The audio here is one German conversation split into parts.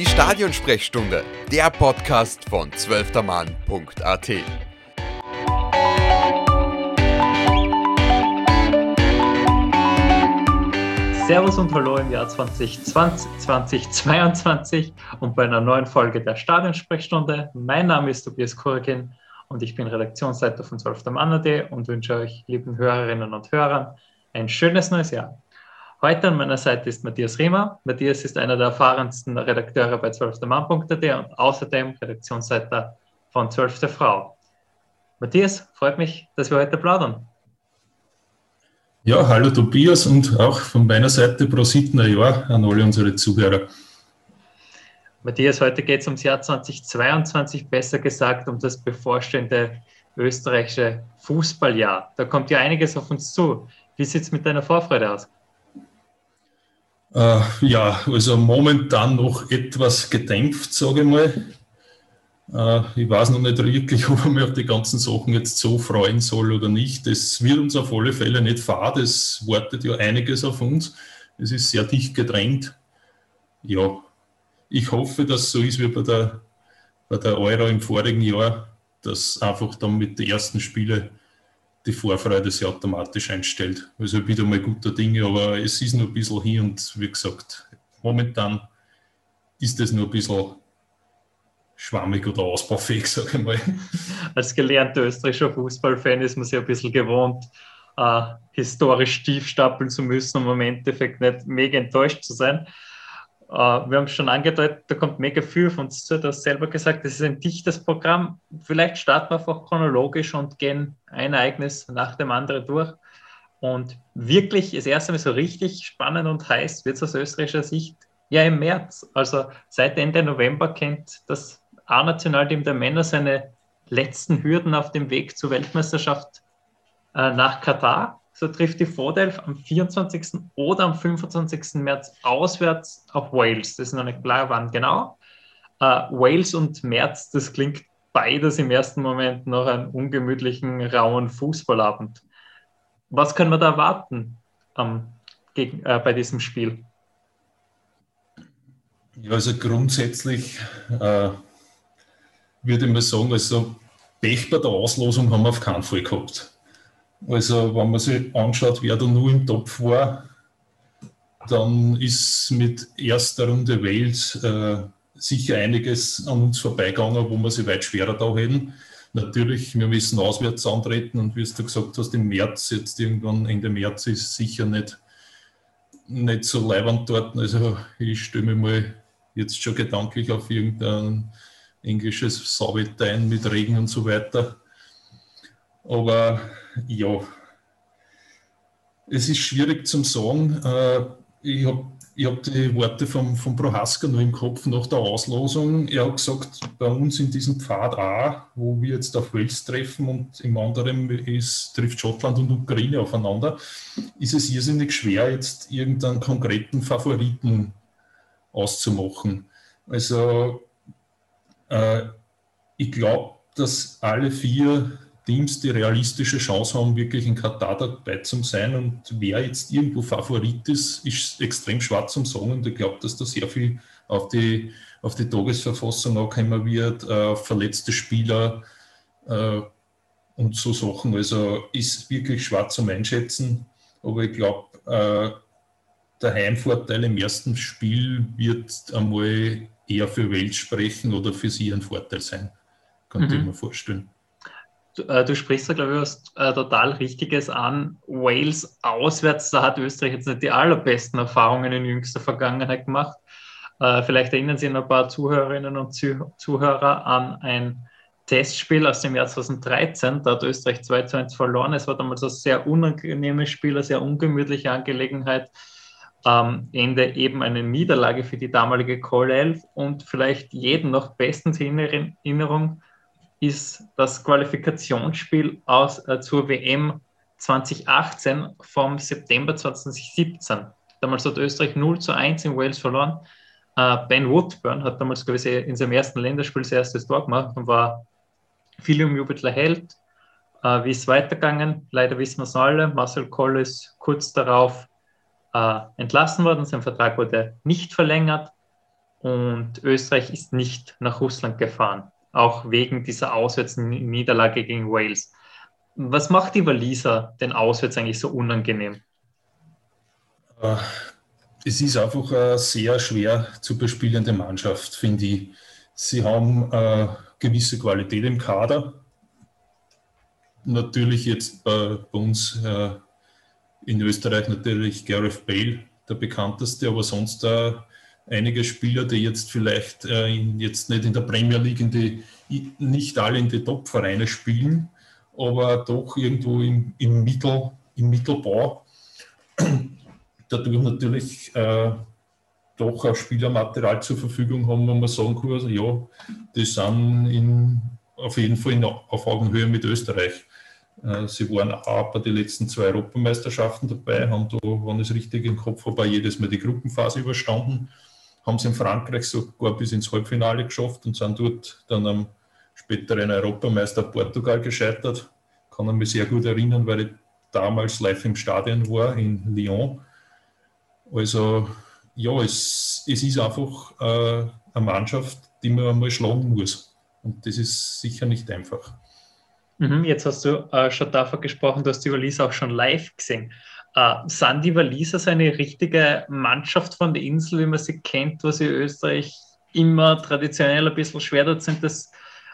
Die Stadionsprechstunde, der Podcast von zwölftermann.at. Servus und Hallo im Jahr 2020, 2022 und bei einer neuen Folge der Stadionsprechstunde. Mein Name ist Tobias Kurkin und ich bin Redaktionsleiter von 12. Mann.at und wünsche euch, lieben Hörerinnen und Hörern, ein schönes neues Jahr. Heute an meiner Seite ist Matthias Riemer. Matthias ist einer der erfahrensten Redakteure bei 12.mann.at und außerdem Redaktionsleiter von 12. Frau. Matthias, freut mich, dass wir heute plaudern. Ja, hallo Tobias und auch von meiner Seite Prositner Jahr an alle unsere Zuhörer. Matthias, heute geht es ums Jahr 2022, besser gesagt um das bevorstehende österreichische Fußballjahr. Da kommt ja einiges auf uns zu. Wie sieht es mit deiner Vorfreude aus? Äh, ja, also momentan noch etwas gedämpft, sage ich mal. Äh, ich weiß noch nicht wirklich, ob man mich auf die ganzen Sachen jetzt so freuen soll oder nicht. Es wird uns auf alle Fälle nicht fad. Es wartet ja einiges auf uns. Es ist sehr dicht gedrängt. Ja, ich hoffe, dass so ist wie bei der, bei der Euro im vorigen Jahr, dass einfach dann mit den ersten Spielen die Vorfreude sich automatisch einstellt. Also wieder mal guter Dinge, aber es ist nur ein bisschen hier und wie gesagt, momentan ist es nur ein bisschen schwammig oder ausbaufähig, sage ich mal. Als gelernter österreichischer Fußballfan ist man sich ein bisschen gewohnt, äh, historisch tief stapeln zu müssen, um im Endeffekt nicht mega enttäuscht zu sein. Äh, wir haben schon angedeutet, da kommt mega viel von uns zu. Du hast selber gesagt, das ist ein dichtes Programm. Vielleicht starten wir einfach chronologisch und gehen ein Ereignis nach dem anderen durch. Und wirklich das erste Mal so richtig spannend und heiß wird es aus österreichischer Sicht ja im März. Also seit Ende November kennt das A-Nationalteam der Männer seine letzten Hürden auf dem Weg zur Weltmeisterschaft äh, nach Katar. So trifft die Vordelf am 24. oder am 25. März auswärts auf Wales. Das ist noch nicht klar, wann genau. Äh, Wales und März, das klingt beides im ersten Moment noch einen ungemütlichen, rauen Fußballabend. Was können wir da erwarten ähm, gegen, äh, bei diesem Spiel? Ja, also grundsätzlich äh, würde ich mal sagen, also Pech bei der Auslosung haben wir auf keinen Fall gehabt. Also wenn man sich anschaut, wer da nur im Topf war, dann ist mit erster Runde Wales äh, sicher einiges an uns vorbeigegangen, wo wir sie weit schwerer da hätten. Natürlich, wir müssen auswärts antreten und wie du gesagt hast, im März, jetzt irgendwann Ende März ist sicher nicht, nicht so leibend dort. Also ich stelle mir mal jetzt schon gedanklich auf irgendein englisches Sauwetter mit Regen und so weiter. Aber ja, es ist schwierig zu sagen. Äh, ich habe ich hab die Worte von, von Prohaska noch im Kopf nach der Auslosung. Er hat gesagt, bei uns in diesem Pfad A, wo wir jetzt auf Wales treffen und im anderen ist, trifft Schottland und Ukraine aufeinander, ist es irrsinnig schwer, jetzt irgendeinen konkreten Favoriten auszumachen. Also äh, ich glaube, dass alle vier Teams die realistische Chance haben, wirklich in Katar dabei zu sein. Und wer jetzt irgendwo Favorit ist, ist extrem schwarz zum Sagen. Und ich glaube, dass da sehr viel auf die, auf die Tagesverfassung ankommen wird, äh, verletzte Spieler äh, und so Sachen. Also ist wirklich schwarz zum Einschätzen. Aber ich glaube, äh, der Heimvorteil im ersten Spiel wird einmal eher für Welt sprechen oder für sie ein Vorteil sein. Könnte mhm. ich mir vorstellen. Du, äh, du sprichst da, glaube ich, was äh, total Richtiges an. Wales auswärts, da hat Österreich jetzt nicht die allerbesten Erfahrungen in jüngster Vergangenheit gemacht. Äh, vielleicht erinnern sich ein paar Zuhörerinnen und Zuh Zuhörer an ein Testspiel aus dem Jahr 2013. Da hat Österreich 2 zu 1 verloren. Es war damals ein sehr unangenehmes Spiel, eine sehr ungemütliche Angelegenheit. Am Ende eben eine Niederlage für die damalige Call 11 und vielleicht jeden noch bestens in Erinnerung ist das Qualifikationsspiel aus, äh, zur WM 2018 vom September 2017. Damals hat Österreich 0 zu 1 in Wales verloren. Äh, ben Woodburn hat damals, glaube ich, in seinem ersten Länderspiel sein erstes Tor gemacht und war viel umjubelter Held. Äh, wie ist es weitergegangen? Leider wissen wir es alle. Marcel Koll ist kurz darauf äh, entlassen worden. Sein Vertrag wurde nicht verlängert. und Österreich ist nicht nach Russland gefahren, auch wegen dieser Auswärtsniederlage gegen Wales. Was macht die Waliser denn auswärts eigentlich so unangenehm? Äh, es ist einfach eine sehr schwer zu bespielende Mannschaft, finde ich. Sie haben eine gewisse Qualität im Kader. Natürlich jetzt bei, uns äh, in Österreich natürlich Gareth Bale, der bekannteste, aber sonst äh, einige Spieler, die jetzt vielleicht äh, jetzt nicht in der Premier League, in die, nicht alle in die Top-Vereine spielen, aber doch irgendwo im, im, Mittel, im Mittelbau dadurch natürlich äh, doch auch Spielermaterial zur Verfügung haben, wo man sagen kann, also, ja, die sind in, auf jeden Fall in, auf Augenhöhe mit Österreich. Äh, sie waren bei den letzten zwei Europameisterschaften dabei, haben da, wenn ich es richtig im Kopf habe, jedes Mal die Gruppenphase überstanden, haben sie in Frankreich sogar bis ins Halbfinale geschafft und sind dort dann am späteren Europameister Portugal gescheitert. Kann ich mich sehr gut erinnern, weil ich damals live im Stadion war in Lyon. Also ja, es, es ist einfach äh, eine Mannschaft, die man einmal schlagen muss. Und das ist sicher nicht einfach. Mhm, jetzt hast du äh, schon davon gesprochen, du hast die Waliser auch schon live gesehen. Äh, sind die Waliser so eine richtige Mannschaft von der Insel, wie man sie kennt, was in Österreich immer traditionell ein bisschen schwer dort sind? Das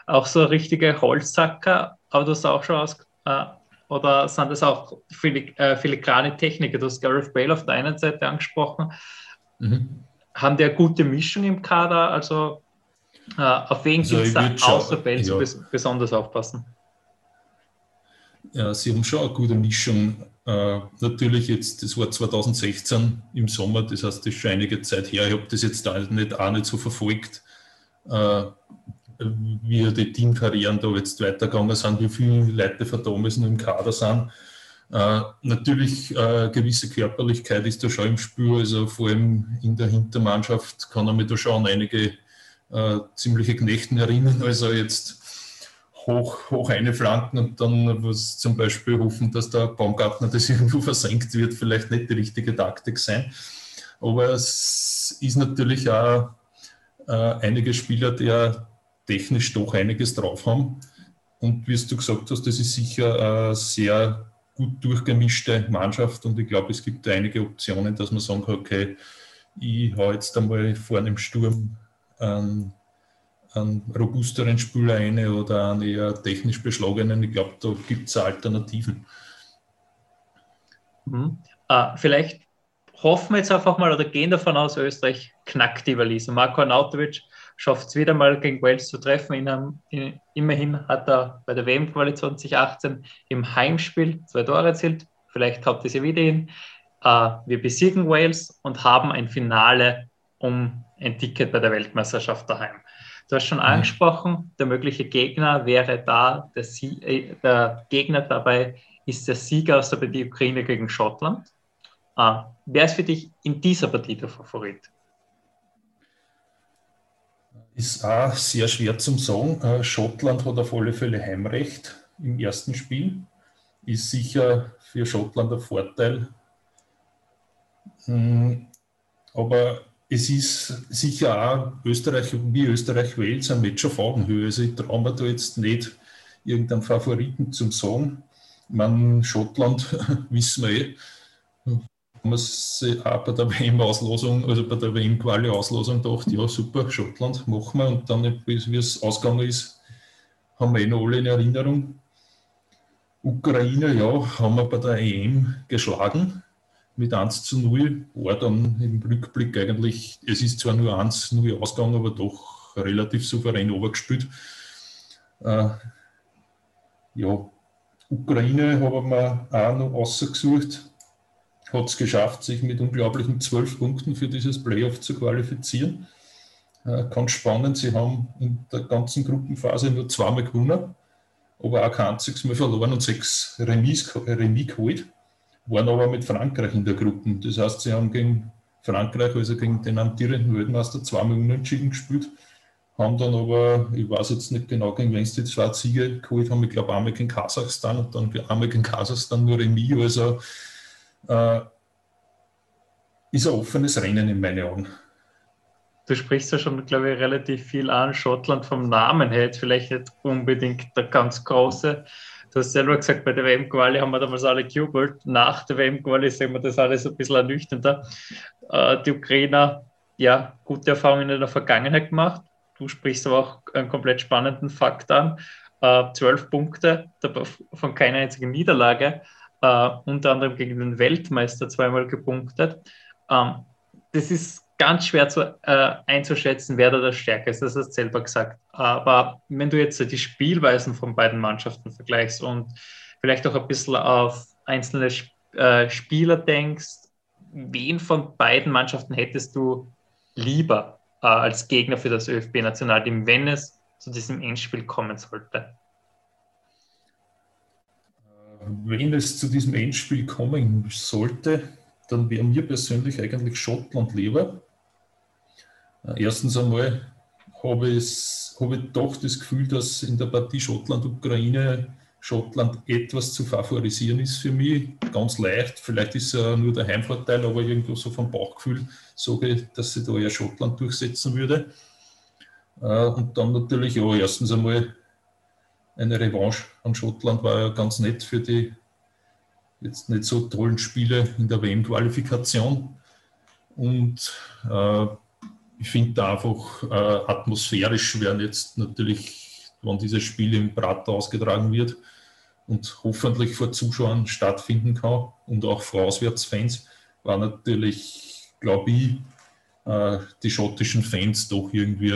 auch so richtige Holzsacker, aber du hast auch schon aus, äh, oder sind das auch filig, äh, filigrane Techniker? Du hast Gareth Bale auf der einen Seite angesprochen. Mhm. Haben die eine gute Mischung im Kader? Also äh, auf wen also gibt es da außer Bale ja. bes besonders aufpassen? Ja, sie haben schon eine gute Mischung. Äh, natürlich jetzt, das war 2016 im Sommer, das heißt, das ist schon einige Zeit her. Ich habe das jetzt auch nicht, auch nicht so verfolgt. Äh, wie die Teamkarrieren da jetzt weitergegangen sind, wie viele Leute von damals im Kader sind. Äh, natürlich äh, gewisse Körperlichkeit ist da schon im Spiel, also vor allem in der Hintermannschaft kann er mich da schon einige äh, ziemliche Knechten erinnern, also jetzt hoch, hoch eine Flanken und dann was zum Beispiel hoffen, dass der Baumgartner das irgendwo versenkt wird, vielleicht nicht die richtige Taktik sein. Aber es ist natürlich auch äh, einige Spieler, die technisch doch einiges drauf haben. Und wie du gesagt hast, das ist sicher eine sehr gut durchgemischte Mannschaft und ich glaube, es gibt einige Optionen, dass man sagen kann, okay, ich hau jetzt einmal vorne im Sturm einen, einen robusteren Spieler ein oder einen eher technisch beschlagenen. Ich glaube, da gibt es Alternativen. Mhm. Ah, vielleicht hoffen wir jetzt einfach mal oder gehen davon aus, Österreich knackt die Waliser. Marco Arnautovic schafft es wieder mal gegen Wales zu treffen. In in, immerhin hat er bei der WM-Quali 2018 im Heimspiel zwei Tore erzielt. Vielleicht habt ihr sie wieder hin. Uh, wir besiegen Wales und haben ein Finale um ein Ticket bei der Weltmeisterschaft daheim. Du hast schon angesprochen, der mögliche Gegner wäre da, der, Sie äh, der Gegner dabei ist der Sieger aus der Partie Ukraine gegen Schottland. Uh, wer ist für dich in dieser Partie der Favorit? Ist auch sehr schwer zum sagen. Äh, Schottland hat auf alle Fälle Heimrecht im ersten Spiel. Ist sicher für Schottland ein Vorteil. Hm, aber es ist sicher auch Österreich, wie Österreich-Wales ein Match auf Augenhöhe. Also ich traue mir da jetzt nicht irgendeinen Favoriten zum. Ich meine, Schottland wissen wir eh, man sich auch bei der WM-Auslosung, also bei der WM-Quali-Auslosung gedacht, ja super, Schottland machen wir und dann, wie es ausgegangen ist, haben wir eh noch alle in Erinnerung. Ukraine, ja, haben wir bei der EM geschlagen mit 1 zu 0, war dann im Rückblick eigentlich, es ist zwar nur 1 zu 0 ausgegangen, aber doch relativ souverän overgespielt. Äh, ja, Ukraine haben wir auch noch ausgesucht hat es geschafft, sich mit unglaublichen zwölf Punkten für dieses Playoff zu qualifizieren. Äh, ganz spannend, sie haben in der ganzen Gruppenphase nur zweimal gewonnen, aber auch kein einziges Mal verloren und sechs Remis, Remis geholt, waren aber mit Frankreich in der Gruppe. Das heißt, sie haben gegen Frankreich, also gegen den amtierenden Weltmeister, zweimal unentschieden gespielt, haben dann aber, ich weiß jetzt nicht genau, gegen wen sie die zwei Siege geholt haben, ich glaube einmal gegen Kasachstan und dann einmal gegen Kasachstan nur Remis, also äh, ist ein offenes Rennen in meinen Augen. du sprichst ja schon, glaube ich, relativ viel an. Schottland vom Namen her jetzt vielleicht nicht unbedingt der ganz große. Du hast selber gesagt, bei der WM-Quali haben wir damals alle gejubelt. Nach der WM-Quali sehen wir das alles ein bisschen ernüchternder. Äh, die Ukrainer, ja, gute Erfahrungen in der Vergangenheit gemacht. Du sprichst aber auch einen komplett spannenden Fakt an. Äh, zwölf Punkte von keiner einzigen Niederlage, äh, unter anderem gegen den Weltmeister zweimal gepunktet. Ähm, das ist ganz schwer zu, äh, einzuschätzen, wer da der Stärke ist, das hast du selber gesagt. Aber wenn du jetzt die Spielweisen von beiden Mannschaften vergleichst und vielleicht auch ein bisschen auf einzelne äh, Spieler denkst, wen von beiden Mannschaften hättest du lieber äh, als Gegner für das ÖFB-Nationalteam, wenn es zu diesem Endspiel kommen sollte? Wenn es zu diesem Endspiel kommen sollte, dann wäre mir persönlich eigentlich Schottland lieber. Erstens einmal habe ich, habe ich doch das Gefühl, dass in der Partie Schottland-Ukraine Schottland etwas zu favorisieren ist für mich. Ganz leicht, vielleicht ist es nur der Heimvorteil, aber irgendwo so vom Bauchgefühl sage ich, dass sie da eher Schottland durchsetzen würde. Äh, und dann natürlich, ja, erstens einmal eine Revanche an Schottland war ja ganz nett für die jetzt nicht so tollen Spiele in der WM-Qualifikation. Und äh, ich finde da einfach äh, atmosphärisch werden jetzt natürlich, wenn dieses Spiel im Prater ausgetragen wird und hoffentlich vor Zuschauern stattfinden kann und auch vor Auswärtsfans, war natürlich, glaube ich, äh, die schottischen Fans doch irgendwie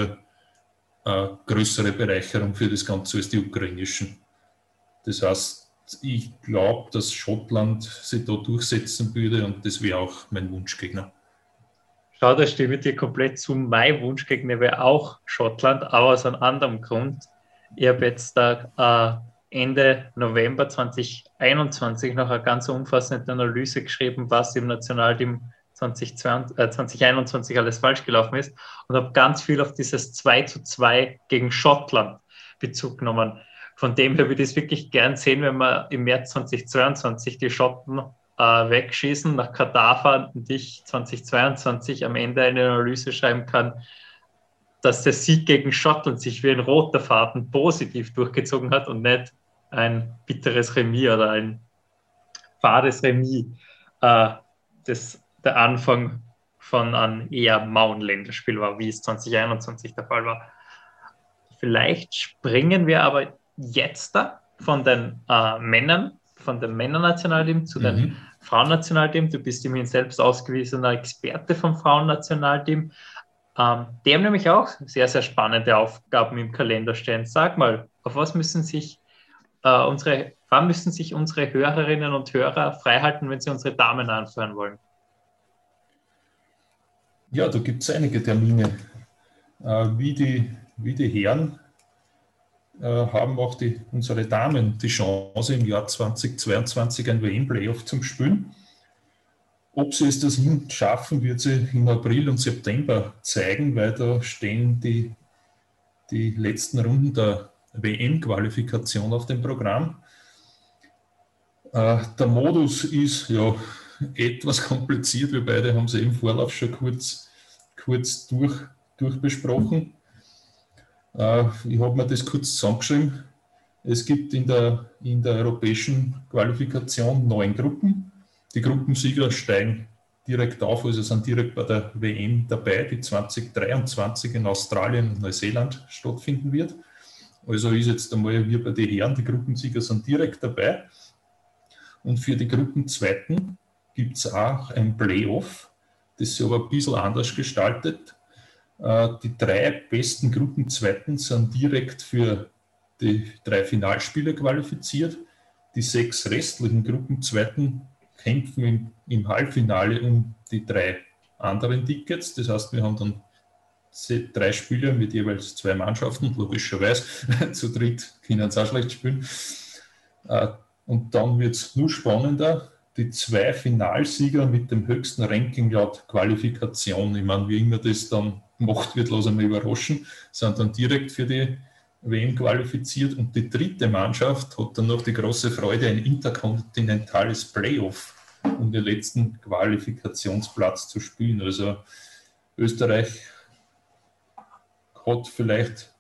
eine größere Bereicherung für das Ganze als die ukrainischen. Das heißt, ich glaube, dass Schottland sich da durchsetzen würde und das wäre auch mein Wunschgegner. Schau, da stimme ich dir komplett zu. Mein Wunschgegner wäre auch Schottland, aber aus einem anderen Grund. Ich habe jetzt da äh, Ende November 2021 noch eine ganz umfassende Analyse geschrieben, was im Nationalteam 2022, äh, 2021 alles falsch gelaufen ist und habe ganz viel auf dieses 2 zu 2 gegen Schottland Bezug genommen. Von dem her würde ich es wirklich gern sehen, wenn wir im März 2022 die Schotten äh, wegschießen, nach Katar fahren und ich 2022 am Ende eine Analyse schreiben kann, dass der Sieg gegen Schottland sich wie ein roter Faden positiv durchgezogen hat und nicht ein bitteres Remis oder ein fades Remis, äh, das der Anfang von einem eher mauen Länderspiel war, wie es 2021 der Fall war. Vielleicht springen wir aber jetzt da von den äh, Männern, von dem Männernationalteam zu mhm. dem Frauennationalteam. Du bist immerhin selbst ausgewiesener Experte vom Frauennationalteam. Ähm, die haben nämlich auch sehr, sehr spannende Aufgaben im Kalender stehen. Sag mal, auf was müssen sich äh, unsere, wann müssen sich unsere Hörerinnen und Hörer freihalten, wenn sie unsere Damen anführen wollen? Ja, da gibt es einige Termine. Äh, wie, die, wie die Herren haben auch die, unsere Damen die Chance, im Jahr 2022 ein WM-Playoff zu spielen. Ob sie es das schaffen, wird sie im April und September zeigen, weil da stehen die, die letzten Runden der WM-Qualifikation auf dem Programm. Äh, der Modus ist ja etwas kompliziert. Wir beide haben sie im Vorlauf schon kurz, kurz durch, durchbesprochen. Äh, ich habe mir das kurz zusammengeschrieben. Es gibt in der, in der europäischen Qualifikation neun Gruppen. Die Gruppensieger steigen direkt auf, also sind direkt bei der WM dabei, die 2023 in Australien und Neuseeland stattfinden wird. Also ist jetzt einmal wie bei den Herren, die Gruppensieger sind direkt dabei. Und für die Gruppenzweiten gibt es auch ein Playoff, das ist aber ein bisschen anders gestaltet. Äh, die drei besten Gruppenzweiten sind direkt für die drei Finalspiele qualifiziert. Die sechs restlichen Gruppenzweiten kämpfen im, im Halbfinale um die drei anderen Tickets. Das heißt, wir haben dann drei Spiele mit jeweils zwei Mannschaften, logischerweise. Zu dritt können sie auch schlecht spielen. Äh, und dann wird es nur spannender die zwei Finalsieger mit dem höchsten Ranking laut Qualifikation, ich meine, wie immer das dann gemacht wird, lassen wir überraschen, sind dann direkt für die WM qualifiziert und die dritte Mannschaft hat dann noch die große Freude, ein interkontinentales Playoff um den letzten Qualifikationsplatz zu spielen. Also Österreich hat vielleicht,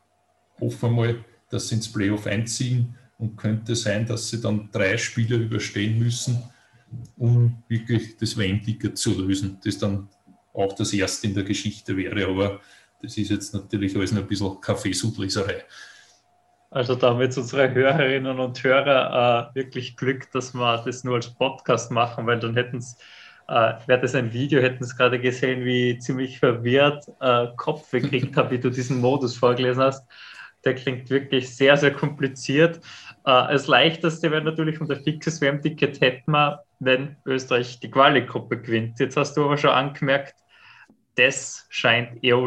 hoffen wir mal, dass sie ins Playoff einziehen und könnte sein, dass sie dann drei Spiele überstehen müssen, um wirklich das WM-Ticket zu lösen, das dann auch das erste in der Geschichte wäre. Aber das ist jetzt natürlich alles ein bisschen Kaffeesudleserei. Also da haben jetzt unsere Hörerinnen und Hörer äh, wirklich Glück, dass wir das nur als Podcast machen, weil dann hätten es, äh, wäre das ein Video, hätten es gerade gesehen, wie ziemlich verwirrt äh, Kopf gekriegt habe, wie du diesen Modus vorgelesen hast. Der klingt wirklich sehr, sehr kompliziert. Äh, das Leichteste wäre natürlich unser fixes WM-Ticket hätten wir, wenn Österreich die Quali-Gruppe gewinnt. Jetzt hast du aber schon angemerkt, das scheint eher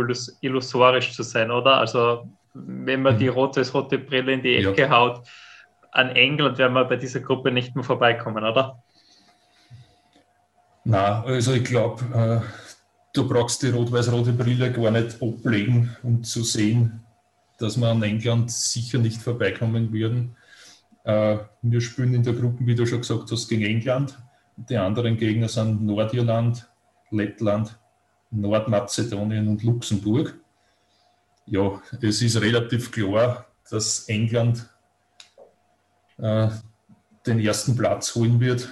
illusorisch zu sein, oder? Also wenn man die mhm. rote, das rote Brille in die Ecke ja. haut, an England werden wir bei dieser Gruppe nicht mehr vorbeikommen, oder? Na, also ich glaube, äh, du brauchst die rot-weiß-rote Brille gar nicht ablegen, um zu sehen, dass wir an England sicher nicht vorbeikommen würden. Äh, wir spielen in der Gruppe, wie du schon gesagt hast, gegen England. Die anderen Gegner sind Nordirland, Lettland, Nordmazedonien und Luxemburg. Ja, es ist relativ klar, dass England äh, den ersten Platz holen wird.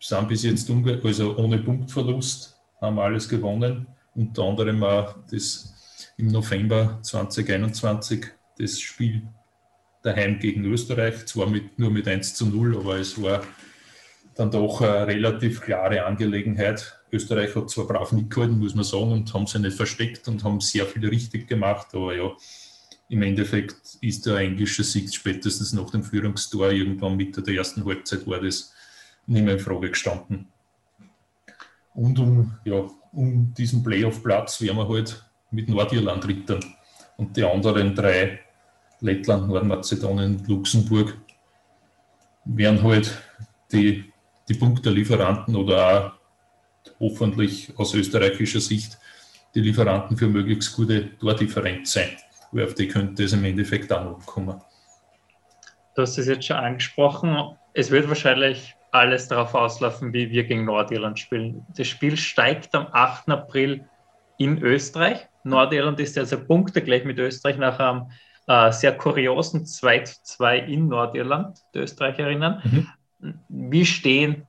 Sind bis jetzt also ohne Punktverlust, haben alles gewonnen. Unter anderem auch das im November 2021 das Spiel daheim gegen Österreich, zwar mit, nur mit 1 zu 0, aber es war dann doch eine relativ klare Angelegenheit. Österreich hat zwar brav mitgehalten, muss man sagen, und haben sie nicht versteckt und haben sehr viel richtig gemacht, aber ja, im Endeffekt ist der englische Sieg spätestens nach dem Führungstor irgendwann Mitte der ersten Halbzeit war das nicht mehr in Frage gestanden. Und um, ja, um diesen Playoff-Platz wären wir halt mit Nordirland rittern und die anderen drei, Lettland, Nordmazedonien, Luxemburg, wären halt die, die Punktelieferanten oder auch hoffentlich aus österreichischer Sicht die Lieferanten für möglichst gute Tordifferenz sein. Weil auf die könnte es im Endeffekt auch kommen. Du hast es jetzt schon angesprochen. Es wird wahrscheinlich alles darauf auslaufen, wie wir gegen Nordirland spielen. Das Spiel steigt am 8. April in Österreich. Nordirland ist also Punkte gleich mit Österreich nach einem äh, sehr kuriosen 2 zu 2 in Nordirland, die Österreicherinnen. Mhm. Wie stehen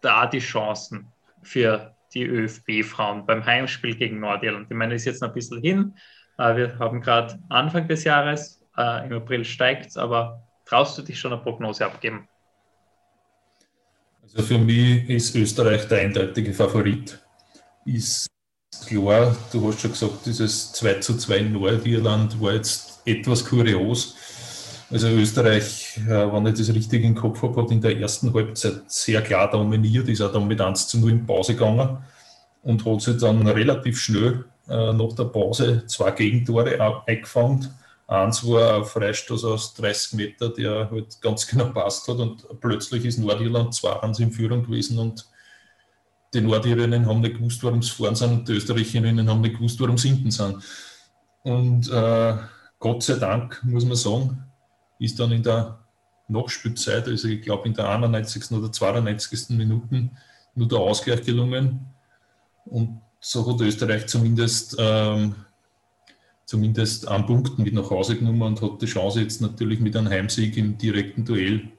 da die Chancen für die ÖFB-Frauen beim Heimspiel gegen Nordirland? Ich meine, ist jetzt noch ein bisschen hin. Äh, wir haben gerade Anfang des Jahres, äh, im April steigt es, aber traust du dich schon eine Prognose abgeben? Also für mich ist Österreich der eindeutige Favorit. Ist klar, du hast schon gesagt, dieses 2 zu 2 in Nordirland war jetzt etwas kurios. Also Österreich, äh, wenn ich das richtig im Kopf habe, hat in der ersten Halbzeit sehr klar dominiert, ist auch dann mit 1 zu 0 in Pause gegangen und hat sich dann relativ schnell äh, nach der Pause zwei Gegentore eingefangen. Eins war ein Freistoß aus 30 Meter, der halt ganz genau passt hat und plötzlich ist Nordirland 2-1 in Führung gewesen und die Nordirinnen haben nicht gewusst, warum sie vorne sind und die Österreicherinnen haben nicht gewusst, warum sie hinten sind. Und äh, Gott sei Dank, muss man sagen, ist dann in der Nachspielzeit, also ich glaube in der 91. oder 92. Minuten, nur der Ausgleich gelungen. Und so hat Österreich zumindest, ähm, zumindest einen Punkt mit nach Hause genommen und hat die Chance jetzt natürlich mit einem Heimsieg im direkten Duell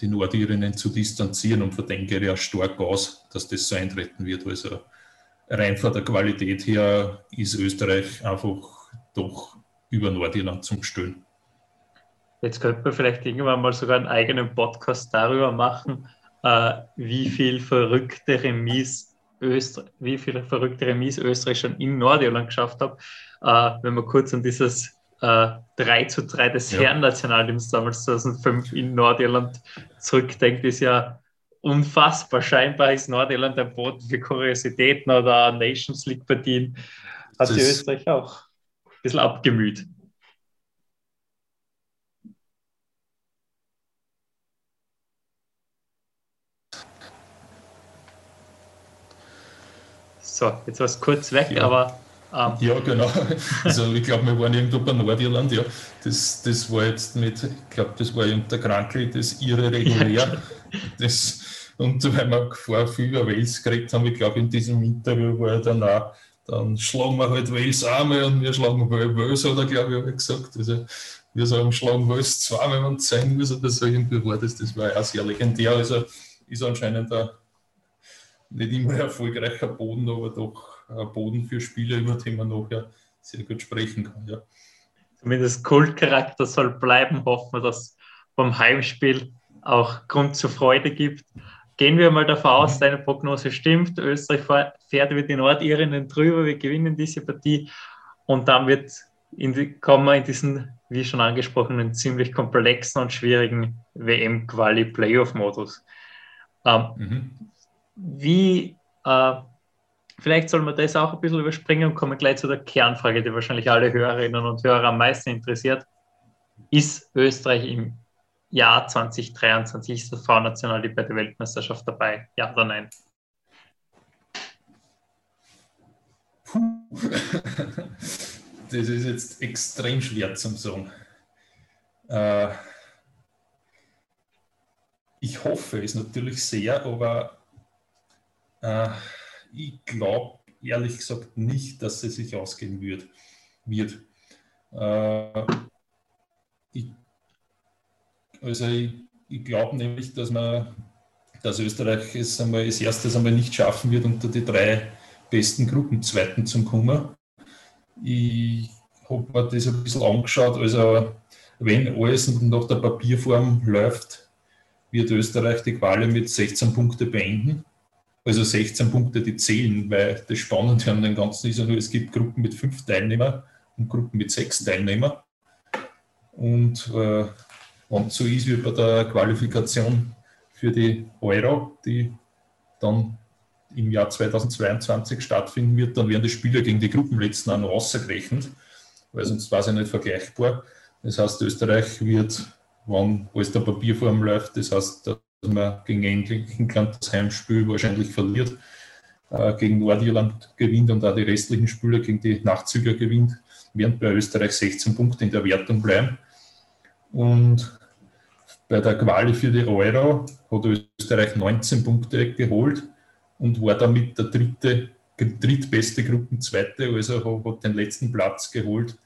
die Nordirinnen zu distanzieren und geht ja stark aus, dass das so eintreten wird. Also rein von der Qualität her ist Österreich einfach doch über Nordirland zum Stellen. Jetzt könnte man vielleicht irgendwann mal sogar einen eigenen Podcast darüber machen, äh, wie viel verrückte Remis Österreich, wie viele verrückte Remis Österreich schon in Nordirland geschafft hat. Äh, wenn man kurz an dieses äh, 3 zu 3 des ja. Herrennationalteams damals 2005 in Nordirland zurückdenkt, ist ja unfassbar. Scheinbar ist Nordirland ein Boden für Kuriositäten oder Nations League-Partien. Hat die Österreich auch ein bisschen abgemüht. So, jetzt war es kurz weg, ja. aber ähm, ja, genau. Also ich glaube, wir waren irgendwo bei Nordirland, ja. Das, das war jetzt mit, ich glaube, das war der Krankel, das ihre regulär. Das, und weil wir vorher viel über Wales geredet haben, ich glaube, in diesem Interview war dann auch dann schlagen wir halt Wales einmal und wir schlagen Wales, hat er glaube ich auch gesagt. Also wir sagen, schlagen Wales zweimal, wenn es sein muss oder so irgendwie war das. Das war auch sehr legendär. Also ist anscheinend ein nicht immer erfolgreicher Boden, aber doch ein Boden für Spieler, über den man nachher sehr gut sprechen kann. Ja. Zumindest Kultcharakter soll bleiben. Hoffen wir, dass es beim Heimspiel auch Grund zur Freude gibt. Gehen wir mal davon aus, mhm. deine Prognose stimmt. Österreich fährt über die Nordirinnen drüber, wir gewinnen diese Partie und dann wird in die, kommen wir in diesen, wie schon angesprochenen, ziemlich komplexen und schwierigen WM-Quali-Playoff-Modus. Ähm, mhm. Wie, äh, vielleicht soll man das auch ein bisschen überspringen und kommen gleich zu der Kernfrage, die wahrscheinlich alle Hörerinnen und Hörer am meisten interessiert. Ist Österreich im Jahr 2023, ist das Frauennational bei der Weltmeisterschaft dabei? Ja oder nein? Puh. Das ist jetzt extrem schwer zu sagen. Äh, ich hoffe es natürlich sehr, aber äh, ich glaube ehrlich gesagt nicht, dass es sich ausgehen wird. wird. Äh, ich, also ich, ich glaube nämlich, dass man dass Österreich es einmal als erstes einmal nicht schaffen wird, unter die drei besten Gruppenzweiten zu kommen. Ich habe mir das ein bisschen angeschaut. Also, wenn alles nach der Papierform läuft, wird Österreich die Quali mit 16 Punkten beenden also 16 Punkte, die zählen, weil das Spannende an dem Ganzen ist ja nur, es gibt Gruppen mit fünf Teilnehmern und Gruppen mit sechs Teilnehmern. Und äh, wenn so ist wie bei der Qualifikation für die Euro, die dann im Jahr 2022 stattfinden wird, dann werden die Spieler gegen die Gruppenletzten auch noch ausgerechnet, weil sonst war es ja nicht vergleichbar. Das heißt, Österreich wird, wenn alles der Papierform läuft, das heißt, dass man gegen England das Heimspiel wahrscheinlich verliert, äh, gegen Nordirland gewinnt und auch die restlichen Spiele gegen die Nachzüger gewinnt, während bei Österreich 16 Punkte in der Wertung bleiben. Und bei der Quali für die Euro hat Österreich 19 Punkte geholt und war damit der dritte, drittbeste Gruppenzweite, also hat den letzten Platz geholt,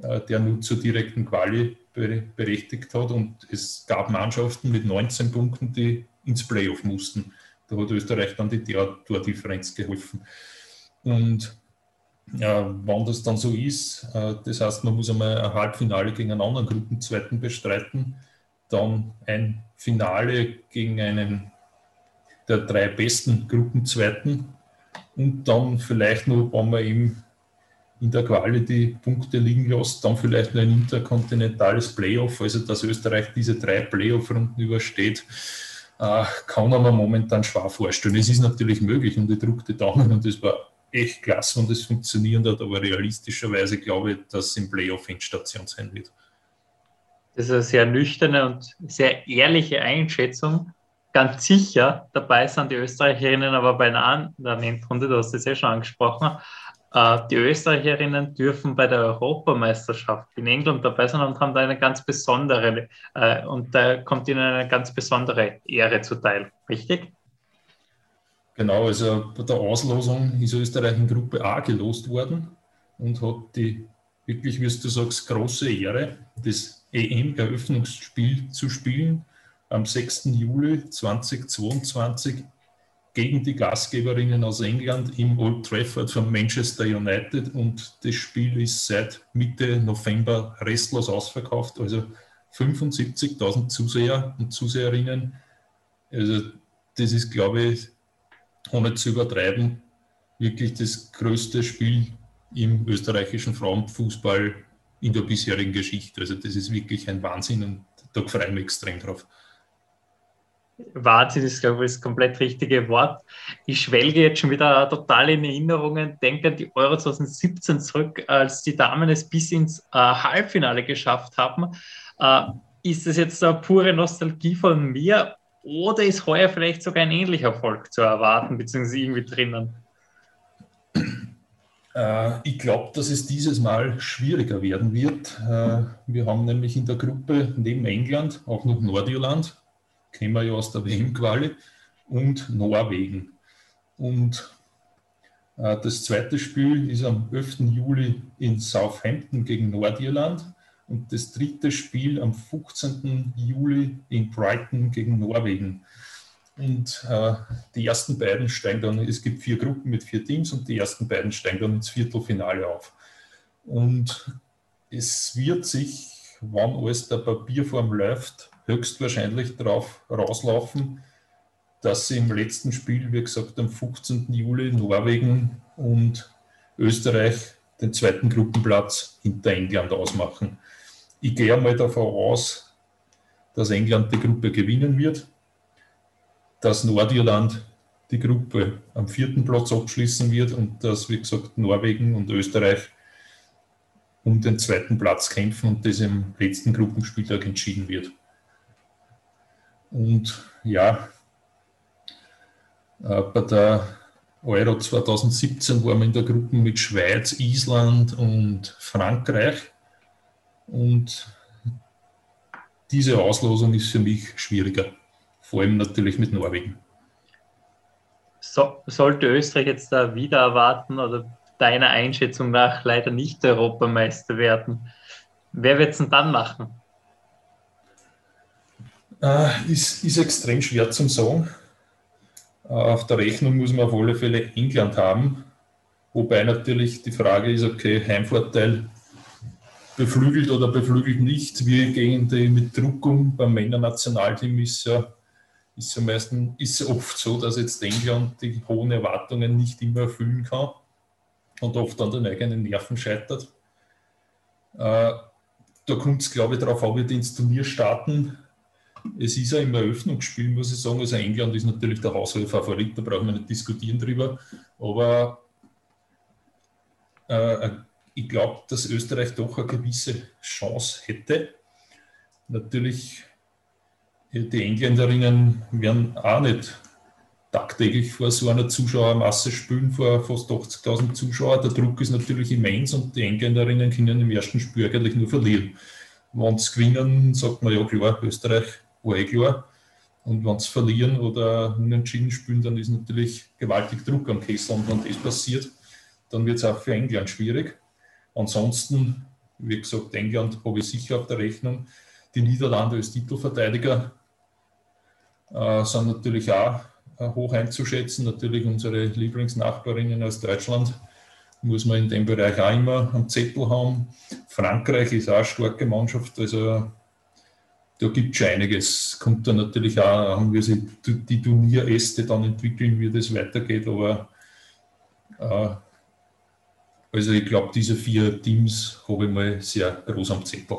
äh, der nur zur direkten Quali berechtigt hat. Und es gab Mannschaften mit 19 Punkten, die ins Playoff mussten. Da hat Österreich dann die Tordifferenz geholfen. Und ja, wann das dann so ist, äh, das heißt, man muss einmal ein Halbfinale gegen einen anderen Gruppenzweiten bestreiten, dann ein Finale gegen einen der drei besten Gruppenzweiten und dann vielleicht noch, wenn man eben in der Quali die Punkte liegen lässt, dann vielleicht noch ein interkontinentales Playoff, also dass Österreich diese drei Playoff-Runden übersteht, äh, kann man momentan schwer vorstellen. Es ist natürlich möglich und ich drücke die Daumen und das war echt klasse und es funktioniert hat, aber realistischerweise glaube ich, dass es im Playoff Endstation sein wird. Das ist eine sehr nüchterne und sehr ehrliche Einschätzung. Ganz sicher dabei sind die Österreicherinnen aber bei einer anderen Endrunde, du hast es ja schon angesprochen, die Österreicherinnen dürfen bei der Europameisterschaft in England dabei sein und haben da eine ganz besondere, äh, und da kommt ihnen eine ganz besondere Ehre zuteil, richtig? Genau, also bei der Auslosung ist Österreich in Gruppe A gelost worden und hat die wirklich, wie du sagst, große Ehre, das EM-Eröffnungsspiel zu spielen am 6. Juli 2022 gegen die Gastgeberinnen aus England im Old Trafford von Manchester United und das Spiel ist seit Mitte November restlos ausverkauft, also 75.000 Zuseher und Zuseherinnen. Also das ist, glaube ich, ohne zu übertreiben, wirklich das größte Spiel im österreichischen Frauenfußball in der bisherigen Geschichte. Also das ist wirklich ein Wahnsinn und da freue ich mich extrem drauf. Wahnsinn ist, glaube ich, das komplett richtige Wort. Ich schwelge jetzt schon wieder total in Erinnerungen, denke an die Euro 2017 zurück, als die Damen es bis ins äh, Halbfinale geschafft haben. Äh, ist das jetzt eine pure Nostalgie von mir oder ist heuer vielleicht sogar ein ähnlicher Erfolg zu erwarten, beziehungsweise irgendwie drinnen? Äh, ich glaube, dass es dieses Mal schwieriger werden wird. Äh, wir haben nämlich in der Gruppe neben England auch noch Nordirland kennen wir ja aus der WM-Quali, und Norwegen. Und Äh, das zweite Spiel ist am 11. Juli in Southampton gegen Nordirland und das dritte Spiel am 15. Juli in Brighton gegen Norwegen. Und äh, die ersten beiden steigen dann, es gibt vier Gruppen mit vier Teams und die ersten beiden steigen dann ins Viertelfinale auf. Und es wird sich, wann alles der Papierform läuft, höchstwahrscheinlich darauf rauslaufen, dass sie im letzten Spiel, wie gesagt, am 15. Juli Norwegen und Österreich den zweiten Gruppenplatz hinter England ausmachen. Ich gehe einmal davon aus, dass England die Gruppe gewinnen wird dass Nordirland die Gruppe am vierten Platz abschließen wird und dass, wie gesagt, Norwegen und Österreich um den zweiten Platz kämpfen und das im letzten Gruppenspieltag entschieden wird. Und ja, äh, bei der Euro 2017 waren wir in der Gruppe mit Schweiz, Island und Frankreich. Und diese Auslosung ist für mich schwieriger vor allem natürlich mit Norwegen. So, sollte Österreich jetzt da wieder erwarten oder deiner Einschätzung nach leider nicht Europameister werden, wer wird es denn dann machen? Äh, ist, ist extrem schwer zum sagen. Äh, auf der Rechnung muss man auf alle Fälle England haben. Wobei natürlich die Frage ist, okay, Heimvorteil beflügelt oder beflügelt nicht. Wir gehen die mit um. Beim Männernationalteam ist ja ist ja meistens ist oft so, dass jetzt England die hohen Erwartungen nicht immer erfüllen kann und oft an den eigenen Nerven scheitert. Äh, da kommt es, glaube ich, darauf an, wie die ins Turnier starten. Es ist ja im Eröffnungsspiel, muss ich sagen. Also England ist natürlich der Hausfavorit, da brauchen wir nicht diskutieren drüber. Aber äh, ich glaube, dass Österreich doch eine gewisse Chance hätte. Natürlich die Engländerinnen werden auch nicht tagtäglich vor so einer Zuschauermasse spielen, vor fast 80.000 Zuschauern. Der Druck ist natürlich immens und die Engländerinnen können im ersten Spiel eigentlich nur verlieren. Wenn sie gewinnen, sagt man ja klar, Österreich war eh klar. Und wenn sie verlieren oder unentschieden spielen, dann ist natürlich gewaltig Druck am Kessel. Und wenn das passiert, dann wird es auch für England schwierig. Ansonsten, wie gesagt, England habe ich sicher auf der Rechnung. Die Niederlande als Titelverteidiger äh, sind natürlich auch äh, hoch einzuschätzen. Natürlich unsere Lieblingsnachbarinnen aus Deutschland muss man in dem Bereich auch immer am Zettel haben. Frankreich ist auch eine starke Mannschaft, also da gibt es einiges. Kommt dann natürlich auch, haben wir sie die Turnieräste dann entwickeln, wie das weitergeht, aber äh, also ich glaube, diese vier Teams habe ich mal sehr groß am Zettel.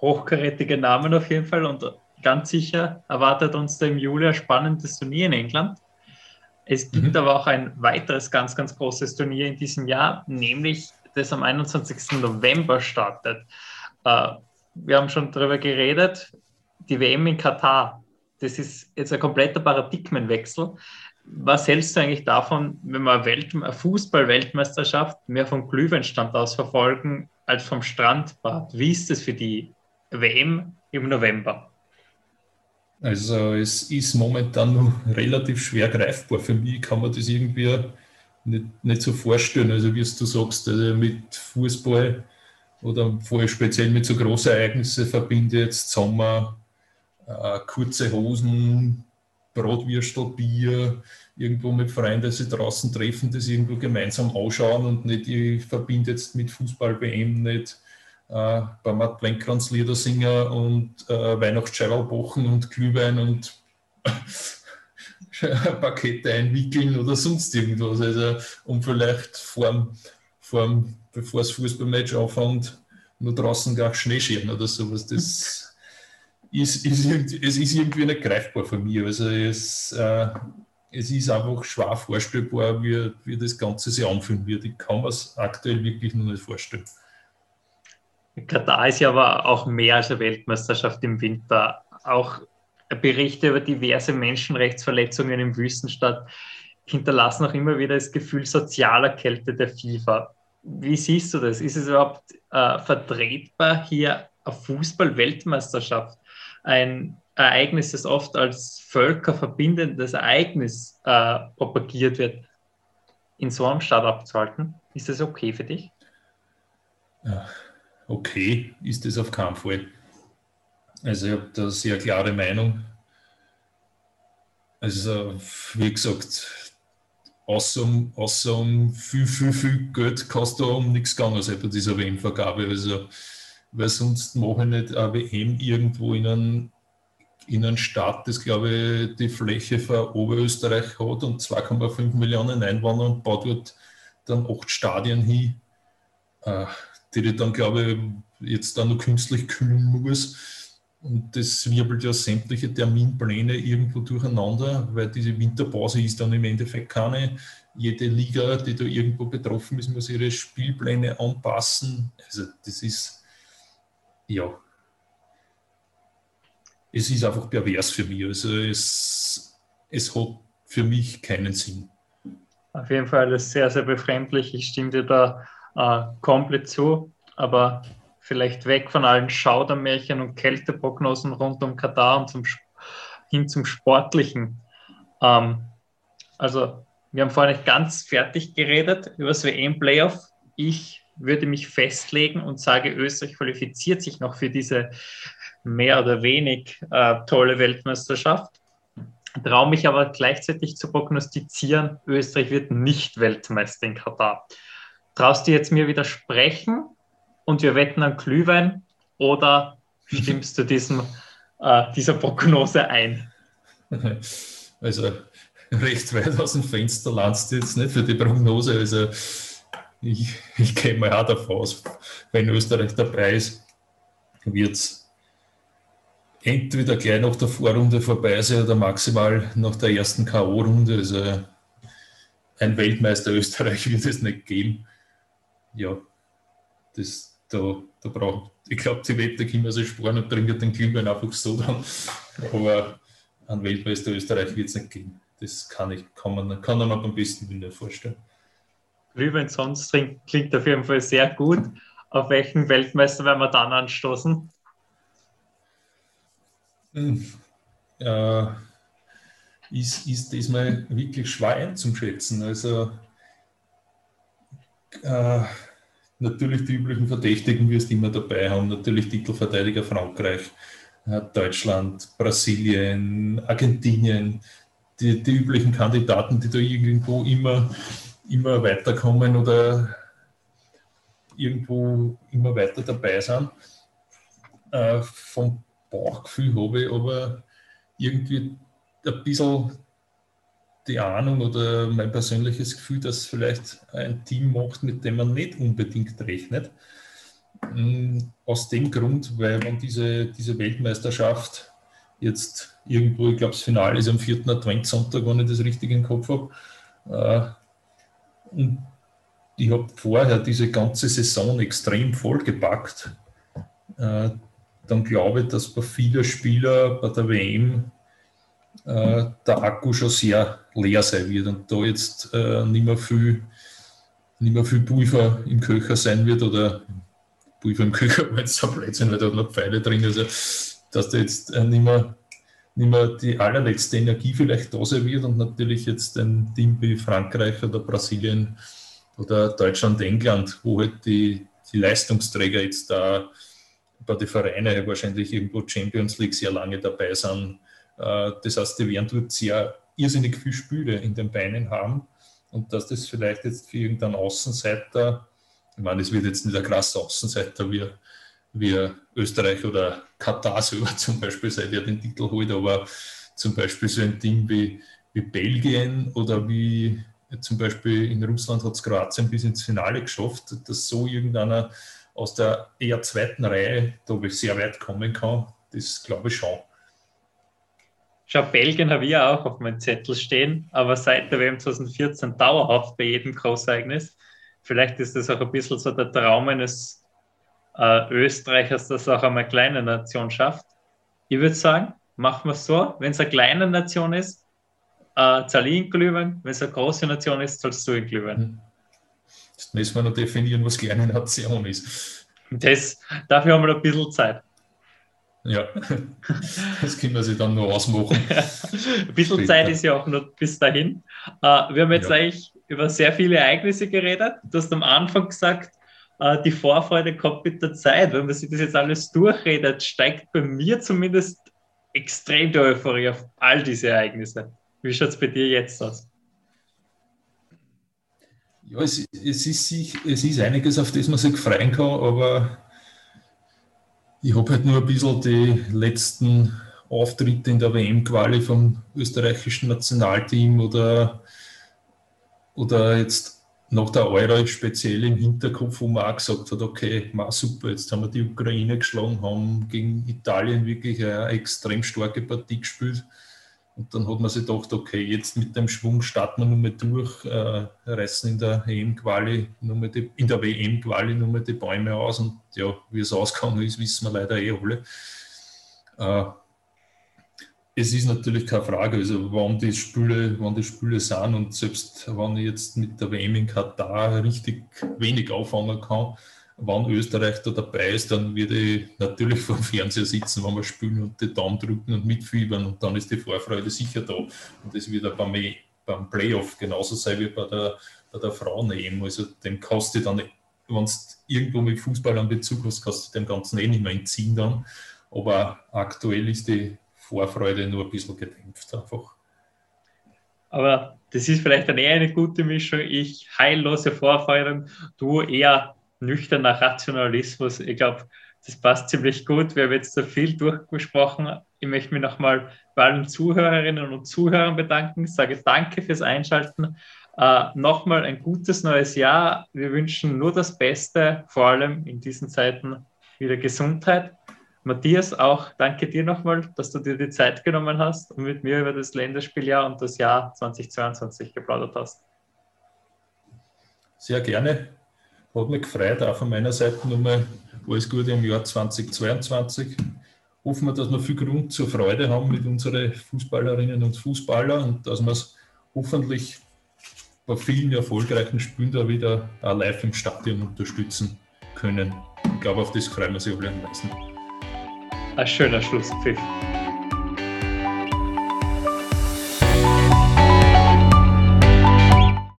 Hochkarätige Namen auf jeden Fall und ganz sicher erwartet uns da im Juli ein spannendes Turnier in England. Es gibt mhm. aber auch ein weiteres ganz, ganz großes Turnier in diesem Jahr, nämlich das am 21. November startet. Äh, wir haben schon darüber geredet, die WM in Katar. Das ist jetzt ein kompletter Paradigmenwechsel. Was hältst du eigentlich davon, wenn wir eine Fußball-Weltmeisterschaft mehr vom Glühweinstand aus verfolgen als vom Strandbad? Wie ist das für die WM im November? Also es ist momentan noch relativ schwer greifbar. Für mich kann man das irgendwie nicht, nicht so vorstellen. Also wie du sagst, also mit Fußball oder vor speziell mit so großen Ereignissen verbinde jetzt Sommer, äh, kurze Hosen, Bratwürstel, Bier, irgendwo mit Freunden sich draußen treffen, das irgendwo gemeinsam ausschauen und nicht, ich verbinde jetzt mit Fußball-WM nicht äh, beim Adventkranz Liedersinger und äh, Weihnachtsscheibalbochen und Glühwein und Pakete einwickeln oder sonst irgendwas. Also, um vielleicht vorm, vorm, bevor das Fußballmatch anfängt, nur draußen gar Schneeschirm oder sowas. Das ist, ist, es ist irgendwie nicht greifbar für mich. Also es, äh, es ist einfach schwer vorstellbar, wie, wie das Ganze sich anfühlen wird. Ich kann mir es aktuell wirklich noch nicht vorstellen. Katar ist ja aber auch mehr als eine Weltmeisterschaft im Winter. Auch Berichte über diverse Menschenrechtsverletzungen im Wüstenstadt hinterlassen auch immer wieder das Gefühl sozialer Kälte der FIFA. Wie siehst du das? Ist es überhaupt äh, vertretbar, hier eine Fußball-Weltmeisterschaft, ein Ereignis, das oft als völkerverbindendes Ereignis äh, propagiert wird, in so einem Start abzuhalten. Ist das okay für dich? Ja, okay ist das auf keinen Fall. Also ich habe da sehr klare Meinung. Also wie gesagt, außer außer um viel, viel, viel Geld kannst du um nichts gegangen sein bei dieser WM-Vergabe. Also, weil sonst mache ich nicht eine WM irgendwo in einem, in einem Staat, das glaube ich die Fläche für Oberösterreich hat und 2,5 Millionen Einwohner und baut dort dann acht Stadien hin, äh, die ich dann glaube ich jetzt dann noch künstlich kühlen muss und das wirbelt ja sämtliche Terminpläne irgendwo durcheinander, weil diese Winterpause ist dann im Endeffekt keine. Jede Liga, die da irgendwo betroffen ist, muss ihre Spielpläne anpassen. Also das ist, ja, es ist einfach pervers für mich. Also es, es hat für mich keinen Sinn. Auf jeden Fall ist sehr, sehr befremdlich. Ich stimme dir da äh, komplett zu. Aber vielleicht weg von allen Schaudermärchen und Kälteprognosen rund um Katar und zum, hin zum Sportlichen. Ähm, also, wir haben vorhin nicht ganz fertig geredet über das WM-Playoff. Ich würde mich festlegen und sage, Österreich qualifiziert sich noch für diese mehr oder wenig äh, tolle Weltmeisterschaft. Traue mich aber gleichzeitig zu prognostizieren, Österreich wird nicht Weltmeister in Katar. Traust du jetzt mir widersprechen und wir wetten an Glühwein oder stimmst du diesem, äh, dieser Prognose ein? Also recht weit aus dem Fenster landest du jetzt nicht für die Prognose. Also ich, ich gehe mal auch davon aus, wenn Österreich dabei ist, wird es entweder gleich nach der Vorrunde vorbei sein oder maximal nach der ersten K.O.-Runde. Also ein Weltmeister Österreich wird es nicht geben. Ja, das, da, da braucht, ich glaube, die Wette können wir sich sparen und trinken den Glühwein einfach so dann. Aber an Weltmeister Österreich wird es nicht gehen. Das kann, ich, kann, man, kann man am besten nicht vorstellen. Glühwein sonst trinken klingt auf jeden Fall sehr gut. Auf welchen Weltmeister werden wir dann anstoßen? Hm, äh, ist, ist diesmal wirklich schwer einzuschätzen. Also äh, natürlich die üblichen Verdächtigen wirst du immer dabei haben. Natürlich Titelverteidiger Frankreich, äh, Deutschland, Brasilien, Argentinien, die, die üblichen Kandidaten, die da irgendwo immer, immer weiterkommen oder irgendwo immer weiter dabei sind. Äh, vom Bauchgefühl habe ich aber irgendwie ein bisschen die Ahnung oder mein persönliches Gefühl, dass vielleicht ein Team macht, mit dem man nicht unbedingt rechnet. Mm, aus dem Grund, weil man diese, diese Weltmeisterschaft jetzt irgendwo, ich glaube, das Finale ist am 4. Adventssonntag, wenn ich das richtig im Kopf habe. Äh, und ich habe vorher diese ganze Saison extrem vollgepackt. Äh, dann glaube ich, dass bei vielen Spielern bei der WM äh, der Akku schon sehr leer sein wird und da jetzt äh, nicht, mehr viel, nicht mehr viel Pulver im Köcher sein wird oder Pulver im Köcher war jetzt so Blödsinn, weil da noch Pfeile drin. Also dass da jetzt äh, nicht, mehr, nicht mehr die allerletzte Energie vielleicht da sein wird und natürlich jetzt ein Team wie Frankreich oder Brasilien oder Deutschland, England, wo halt die, die Leistungsträger jetzt da bei den Vereinen wahrscheinlich irgendwo Champions League sehr lange dabei sind, das heißt, die werden dort sehr irrsinnig viel Spüle in den Beinen haben und dass das vielleicht jetzt für irgendeinen Außenseiter, ich meine, es wird jetzt nicht ein krasser Außenseiter wie, wie Österreich oder Katar selber zum Beispiel, seit er den Titel holt, aber zum Beispiel so ein Team wie, wie Belgien oder wie zum Beispiel in Russland hat es Kroatien bis ins Finale geschafft, dass so irgendeiner aus der eher zweiten Reihe da sehr weit kommen kann, das glaube ich schon. Schau, Belgien habe ich auch auf meinem Zettel stehen, aber seit der WM 2014 dauerhaft bei jedem Großereignis. Vielleicht ist das auch ein bisschen so der Traum eines äh, Österreichers, das auch einmal eine kleine Nation schafft. Ich würde sagen, machen wir es so, wenn es eine kleine Nation ist, äh, zahle ich in Glühwein, wenn es eine große Nation ist, zahlst du in Glühwein. Jetzt müssen wir noch definieren, was kleine Nation ist. Das, dafür haben wir noch ein bisschen Zeit. Ja, das können wir sich dann nur ausmachen. Ein bisschen Später. Zeit ist ja auch noch bis dahin. Äh, wir haben jetzt ja. eigentlich über sehr viele Ereignisse geredet. Du hast am Anfang gesagt, äh, die Vorfreude kommt mit der Zeit. Wenn man sich das jetzt alles durchredet, steigt bei mir zumindest extrem die Euphorie auf all diese Ereignisse. Wie schaut es bei dir jetzt aus? Ja, es, es, ist, es ist einiges, auf das man sich freuen kann, aber ich habe halt nur ein bisschen die letzten Auftritte in der WM-Quali vom österreichischen Nationalteam oder, oder jetzt nach der Euro speziell im Hinterkopf, wo man auch gesagt hat, okay, ma, super, jetzt haben wir die Ukraine geschlagen, haben gegen Italien wirklich eine extrem starke Partie gespielt. Und dann hat man sich gedacht, okay, jetzt mit dem Schwung starten wir nochmal durch, äh, reißen in der EM-Quali, in der WM-Quali nochmal die Bäume aus und ja, wie es ausgegangen ist, wissen wir leider eh alle. Äh, es ist natürlich keine Frage, also wann die Spüle, wann die Spüle sind und selbst wenn ich jetzt mit der WM in Katar richtig wenig auffangen kann, wann Österreich da dabei ist, dann würde ich natürlich vor dem Fernseher sitzen, wenn wir spielen und die Daumen drücken und mitfiebern und dann ist die Vorfreude sicher da. Und das wird auch beim, beim Playoff genauso sein wie bei der, bei der Frauen-EM. Also dem du dann, wenn du irgendwo mit Fußball einen Bezug hast, kannst du dem Ganzen eh nicht mehr entziehen dann. Aber aktuell ist die Vorfreude nur ein bisschen gedämpft einfach. Aber das ist vielleicht dann eher eine gute Mischung. Ich heillose Vorfreude, du eher nüchterner Rationalismus. Ich glaube, das passt ziemlich gut. Wir haben jetzt so viel durchgesprochen. Ich möchte mich nochmal bei allen Zuhörerinnen und Zuhörern bedanken. Ich sage danke fürs Einschalten. Äh, nochmal ein gutes neues Jahr. Wir wünschen nur das Beste, vor allem in diesen Zeiten wieder Gesundheit. Matthias, auch danke dir nochmal, dass du dir die Zeit genommen hast und mit mir über das Länderspieljahr und das Jahr 2022 geplaudert hast. Sehr gerne. Hat mich gefreut, auch von meiner Seite nochmal alles Gute im Jahr 2022. Hoffen wir, dass wir viel Grund zur Freude haben mit unseren Fußballerinnen und Fußballern und dass wir es hoffentlich bei vielen erfolgreichen Spielen da wieder live im Stadion unterstützen können. Ich glaube, auf das freuen wir sich alle am meisten. Ein schöner Schlusspfiff.